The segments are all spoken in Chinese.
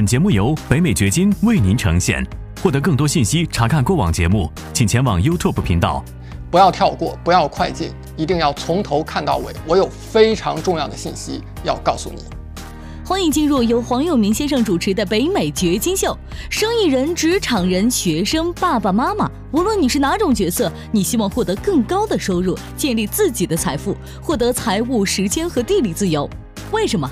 本节目由北美掘金为您呈现。获得更多信息，查看过往节目，请前往 YouTube 频道。不要跳过，不要快进，一定要从头看到尾。我有非常重要的信息要告诉你。欢迎进入由黄永明先生主持的北美掘金秀。生意人、职场人、学生、爸爸妈妈，无论你是哪种角色，你希望获得更高的收入，建立自己的财富，获得财务、时间和地理自由。为什么？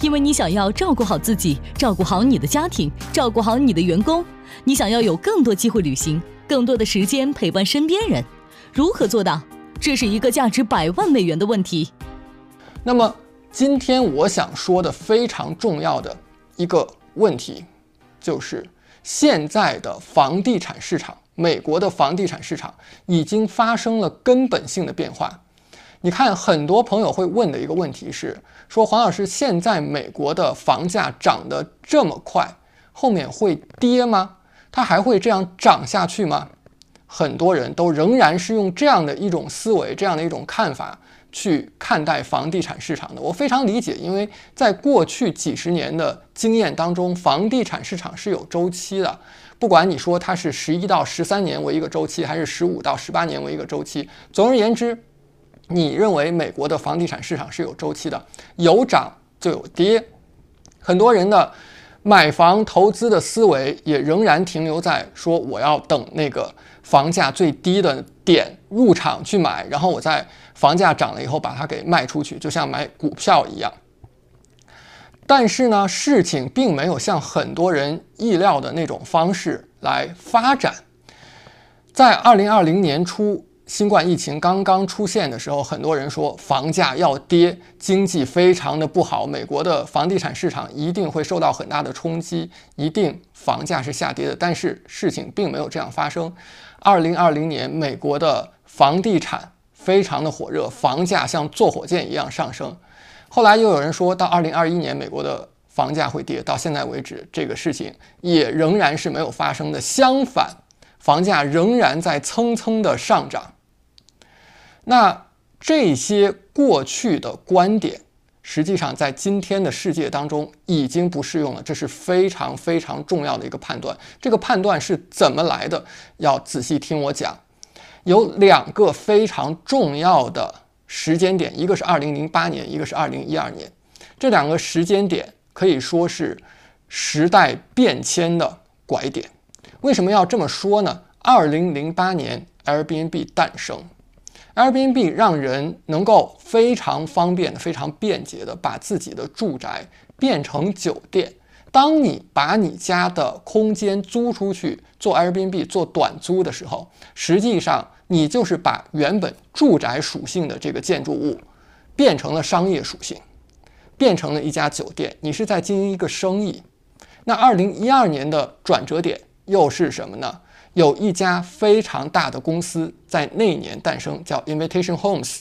因为你想要照顾好自己，照顾好你的家庭，照顾好你的员工。你想要有更多机会旅行，更多的时间陪伴身边人。如何做到？这是一个价值百万美元的问题。那么。今天我想说的非常重要的一个问题，就是现在的房地产市场，美国的房地产市场已经发生了根本性的变化。你看，很多朋友会问的一个问题是：说黄老师，现在美国的房价涨得这么快，后面会跌吗？它还会这样涨下去吗？很多人都仍然是用这样的一种思维，这样的一种看法。去看待房地产市场的，我非常理解，因为在过去几十年的经验当中，房地产市场是有周期的。不管你说它是十一到十三年为一个周期，还是十五到十八年为一个周期，总而言之，你认为美国的房地产市场是有周期的，有涨就有跌。很多人的买房投资的思维也仍然停留在说，我要等那个房价最低的点入场去买，然后我在。房价涨了以后，把它给卖出去，就像买股票一样。但是呢，事情并没有像很多人意料的那种方式来发展。在二零二零年初，新冠疫情刚刚出现的时候，很多人说房价要跌，经济非常的不好，美国的房地产市场一定会受到很大的冲击，一定房价是下跌的。但是事情并没有这样发生。二零二零年，美国的房地产。非常的火热，房价像坐火箭一样上升。后来又有人说到二零二一年美国的房价会跌，到现在为止，这个事情也仍然是没有发生的。相反，房价仍然在蹭蹭的上涨。那这些过去的观点，实际上在今天的世界当中已经不适用了。这是非常非常重要的一个判断。这个判断是怎么来的？要仔细听我讲。有两个非常重要的时间点，一个是二零零八年，一个是二零一二年。这两个时间点可以说是时代变迁的拐点。为什么要这么说呢？二零零八年，Airbnb 诞生，Airbnb 让人能够非常方便的、非常便捷的把自己的住宅变成酒店。当你把你家的空间租出去做 Airbnb 做短租的时候，实际上你就是把原本住宅属性的这个建筑物变成了商业属性，变成了一家酒店。你是在经营一个生意。那二零一二年的转折点又是什么呢？有一家非常大的公司在那年诞生，叫 Invitation Homes。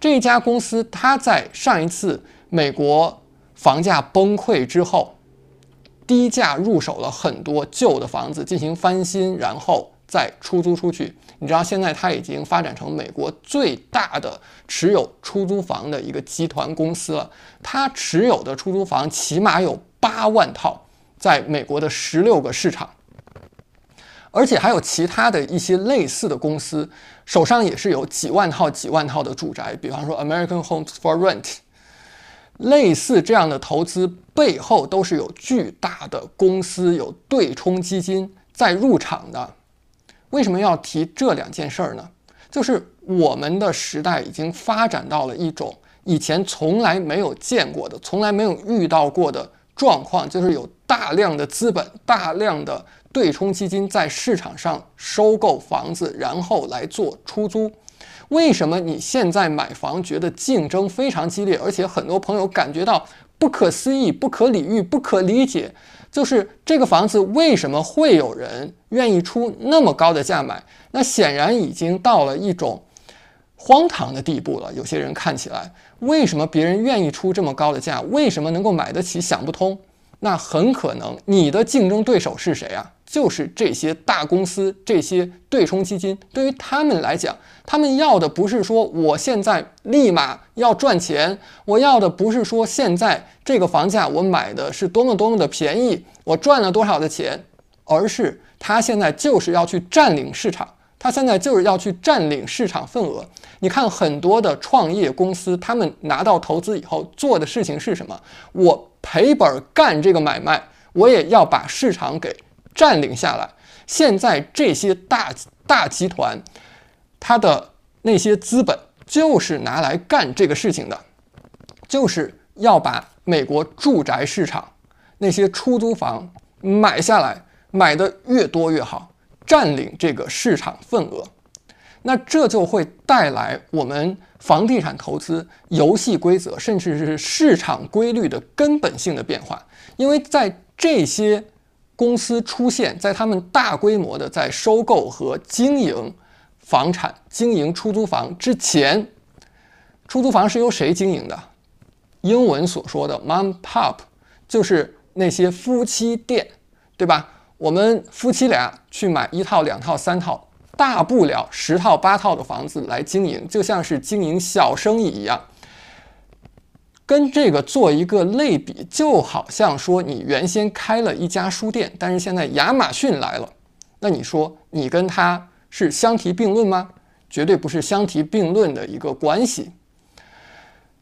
这一家公司它在上一次美国房价崩溃之后。低价入手了很多旧的房子进行翻新，然后再出租出去。你知道现在它已经发展成美国最大的持有出租房的一个集团公司了。它持有的出租房起码有八万套，在美国的十六个市场，而且还有其他的一些类似的公司手上也是有几万套、几万套的住宅，比方说 American Homes for Rent。类似这样的投资背后都是有巨大的公司、有对冲基金在入场的。为什么要提这两件事儿呢？就是我们的时代已经发展到了一种以前从来没有见过的、从来没有遇到过的状况，就是有大量的资本、大量的对冲基金在市场上收购房子，然后来做出租。为什么你现在买房觉得竞争非常激烈，而且很多朋友感觉到不可思议、不可理喻、不可理解？就是这个房子为什么会有人愿意出那么高的价买？那显然已经到了一种荒唐的地步了。有些人看起来，为什么别人愿意出这么高的价？为什么能够买得起？想不通。那很可能你的竞争对手是谁啊？就是这些大公司、这些对冲基金，对于他们来讲，他们要的不是说我现在立马要赚钱，我要的不是说现在这个房价我买的是多么多么的便宜，我赚了多少的钱，而是他现在就是要去占领市场，他现在就是要去占领市场份额。你看很多的创业公司，他们拿到投资以后做的事情是什么？我赔本干这个买卖，我也要把市场给。占领下来。现在这些大大集团，它的那些资本就是拿来干这个事情的，就是要把美国住宅市场那些出租房买下来，买的越多越好，占领这个市场份额。那这就会带来我们房地产投资游戏规则，甚至是市场规律的根本性的变化，因为在这些。公司出现在他们大规模的在收购和经营房产、经营出租房之前，出租房是由谁经营的？英文所说的 mom pop 就是那些夫妻店，对吧？我们夫妻俩去买一套、两套、三套，大不了十套、八套的房子来经营，就像是经营小生意一样。跟这个做一个类比，就好像说你原先开了一家书店，但是现在亚马逊来了，那你说你跟他是相提并论吗？绝对不是相提并论的一个关系。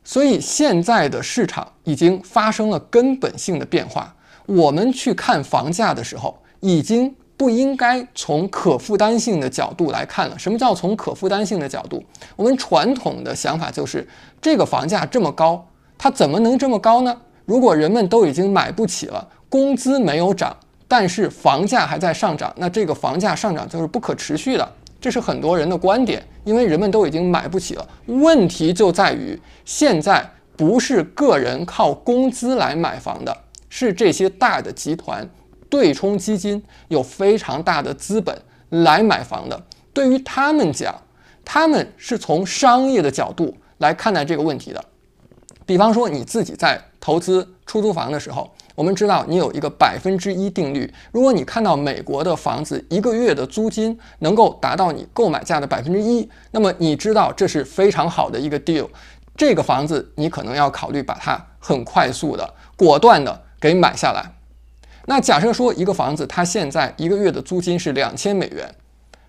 所以现在的市场已经发生了根本性的变化。我们去看房价的时候，已经不应该从可负担性的角度来看了。什么叫从可负担性的角度？我们传统的想法就是这个房价这么高。它怎么能这么高呢？如果人们都已经买不起了，工资没有涨，但是房价还在上涨，那这个房价上涨就是不可持续的。这是很多人的观点，因为人们都已经买不起了。问题就在于，现在不是个人靠工资来买房的，是这些大的集团、对冲基金有非常大的资本来买房的。对于他们讲，他们是从商业的角度来看待这个问题的。比方说你自己在投资出租房的时候，我们知道你有一个百分之一定律。如果你看到美国的房子一个月的租金能够达到你购买价的百分之一，那么你知道这是非常好的一个 deal。这个房子你可能要考虑把它很快速的、果断的给买下来。那假设说一个房子它现在一个月的租金是两千美元，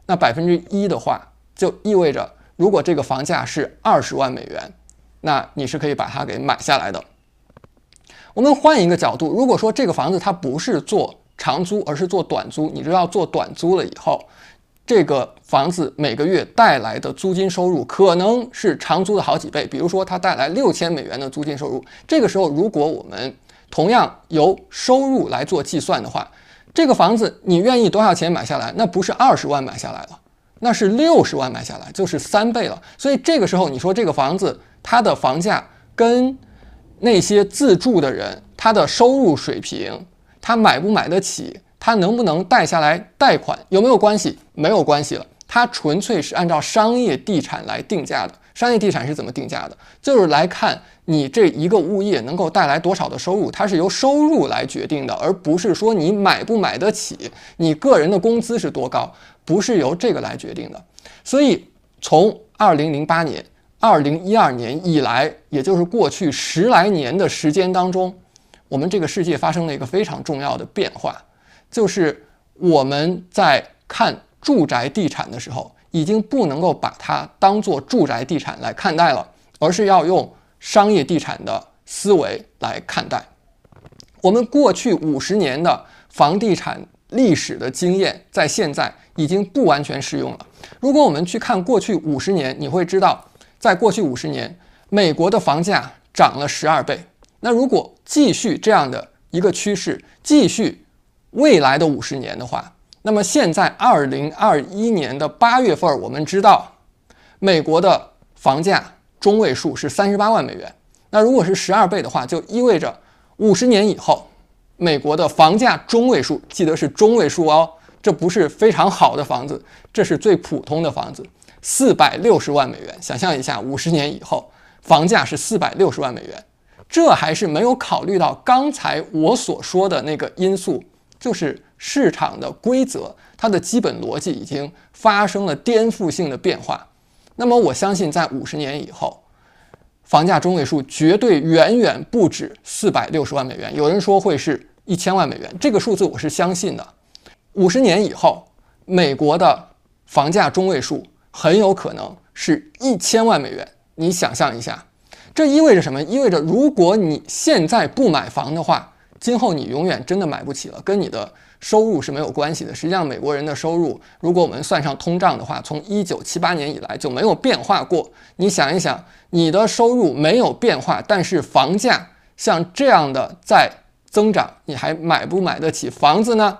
那百分之一的话就意味着，如果这个房价是二十万美元。那你是可以把它给买下来的。我们换一个角度，如果说这个房子它不是做长租，而是做短租，你知道做短租了以后，这个房子每个月带来的租金收入可能是长租的好几倍。比如说它带来六千美元的租金收入，这个时候如果我们同样由收入来做计算的话，这个房子你愿意多少钱买下来？那不是二十万买下来了，那是六十万买下来，就是三倍了。所以这个时候你说这个房子。它的房价跟那些自住的人，他的收入水平，他买不买得起，他能不能贷下来贷款，有没有关系？没有关系了，它纯粹是按照商业地产来定价的。商业地产是怎么定价的？就是来看你这一个物业能够带来多少的收入，它是由收入来决定的，而不是说你买不买得起，你个人的工资是多高，不是由这个来决定的。所以从二零零八年。二零一二年以来，也就是过去十来年的时间当中，我们这个世界发生了一个非常重要的变化，就是我们在看住宅地产的时候，已经不能够把它当做住宅地产来看待了，而是要用商业地产的思维来看待。我们过去五十年的房地产历史的经验，在现在已经不完全适用了。如果我们去看过去五十年，你会知道。在过去五十年，美国的房价涨了十二倍。那如果继续这样的一个趋势，继续未来的五十年的话，那么现在二零二一年的八月份，我们知道美国的房价中位数是三十八万美元。那如果是十二倍的话，就意味着五十年以后，美国的房价中位数，记得是中位数哦，这不是非常好的房子，这是最普通的房子。四百六十万美元，想象一下，五十年以后房价是四百六十万美元，这还是没有考虑到刚才我所说的那个因素就是市场的规则，它的基本逻辑已经发生了颠覆性的变化。那么我相信，在五十年以后，房价中位数绝对远远不止四百六十万美元。有人说会是一千万美元，这个数字我是相信的。五十年以后，美国的房价中位数很有可能是一千万美元。你想象一下，这意味着什么？意味着如果你现在不买房的话，今后你永远真的买不起了，跟你的收入是没有关系的。实际上，美国人的收入，如果我们算上通胀的话，从一九七八年以来就没有变化过。你想一想，你的收入没有变化，但是房价像这样的在增长，你还买不买得起房子呢？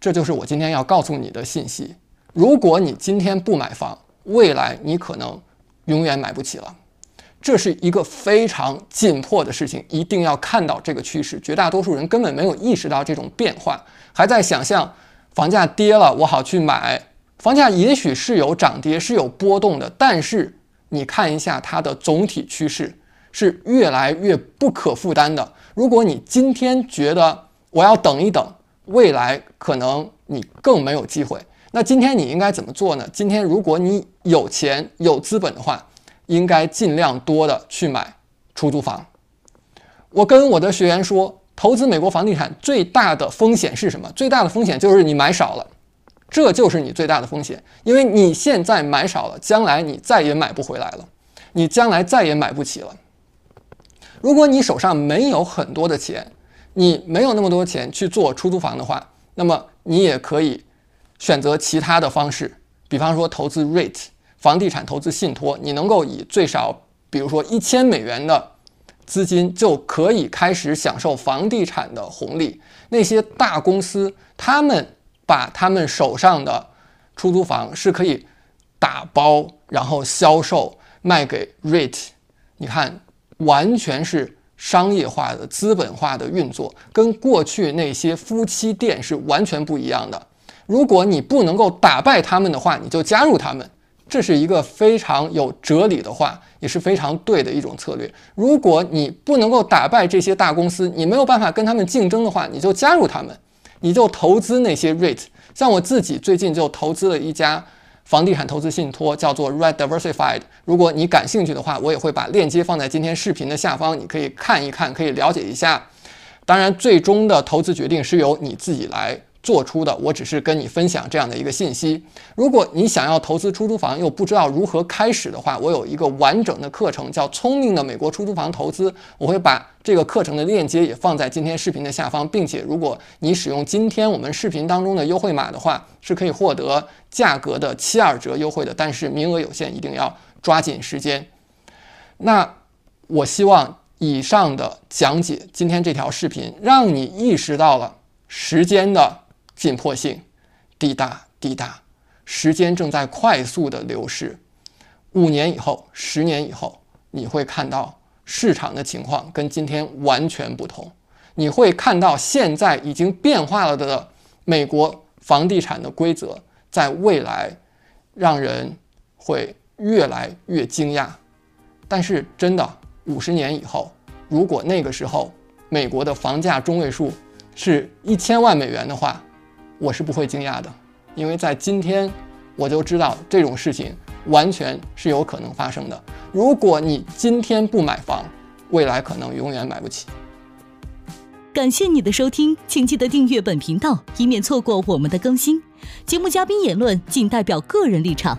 这就是我今天要告诉你的信息。如果你今天不买房，未来你可能永远买不起了。这是一个非常紧迫的事情，一定要看到这个趋势。绝大多数人根本没有意识到这种变化，还在想象房价跌了我好去买。房价也许是有涨跌，是有波动的，但是你看一下它的总体趋势是越来越不可负担的。如果你今天觉得我要等一等，未来可能你更没有机会。那今天你应该怎么做呢？今天如果你有钱有资本的话。应该尽量多的去买出租房。我跟我的学员说，投资美国房地产最大的风险是什么？最大的风险就是你买少了，这就是你最大的风险。因为你现在买少了，将来你再也买不回来了，你将来再也买不起了。如果你手上没有很多的钱，你没有那么多钱去做出租房的话，那么你也可以选择其他的方式，比方说投资 REIT。房地产投资信托，你能够以最少，比如说一千美元的资金，就可以开始享受房地产的红利。那些大公司，他们把他们手上的出租房是可以打包，然后销售卖给 REIT。你看，完全是商业化的、资本化的运作，跟过去那些夫妻店是完全不一样的。如果你不能够打败他们的话，你就加入他们。这是一个非常有哲理的话，也是非常对的一种策略。如果你不能够打败这些大公司，你没有办法跟他们竞争的话，你就加入他们，你就投资那些 REIT。像我自己最近就投资了一家房地产投资信托，叫做 Red Diversified。如果你感兴趣的话，我也会把链接放在今天视频的下方，你可以看一看，可以了解一下。当然，最终的投资决定是由你自己来。做出的，我只是跟你分享这样的一个信息。如果你想要投资出租房又不知道如何开始的话，我有一个完整的课程叫《聪明的美国出租房投资》，我会把这个课程的链接也放在今天视频的下方，并且如果你使用今天我们视频当中的优惠码的话，是可以获得价格的七二折优惠的。但是名额有限，一定要抓紧时间。那我希望以上的讲解，今天这条视频让你意识到了时间的。紧迫性，滴答滴答，时间正在快速的流逝。五年以后，十年以后，你会看到市场的情况跟今天完全不同。你会看到现在已经变化了的美国房地产的规则，在未来让人会越来越惊讶。但是，真的，五十年以后，如果那个时候美国的房价中位数是一千万美元的话，我是不会惊讶的，因为在今天，我就知道这种事情完全是有可能发生的。如果你今天不买房，未来可能永远买不起。感谢你的收听，请记得订阅本频道，以免错过我们的更新。节目嘉宾言论仅代表个人立场。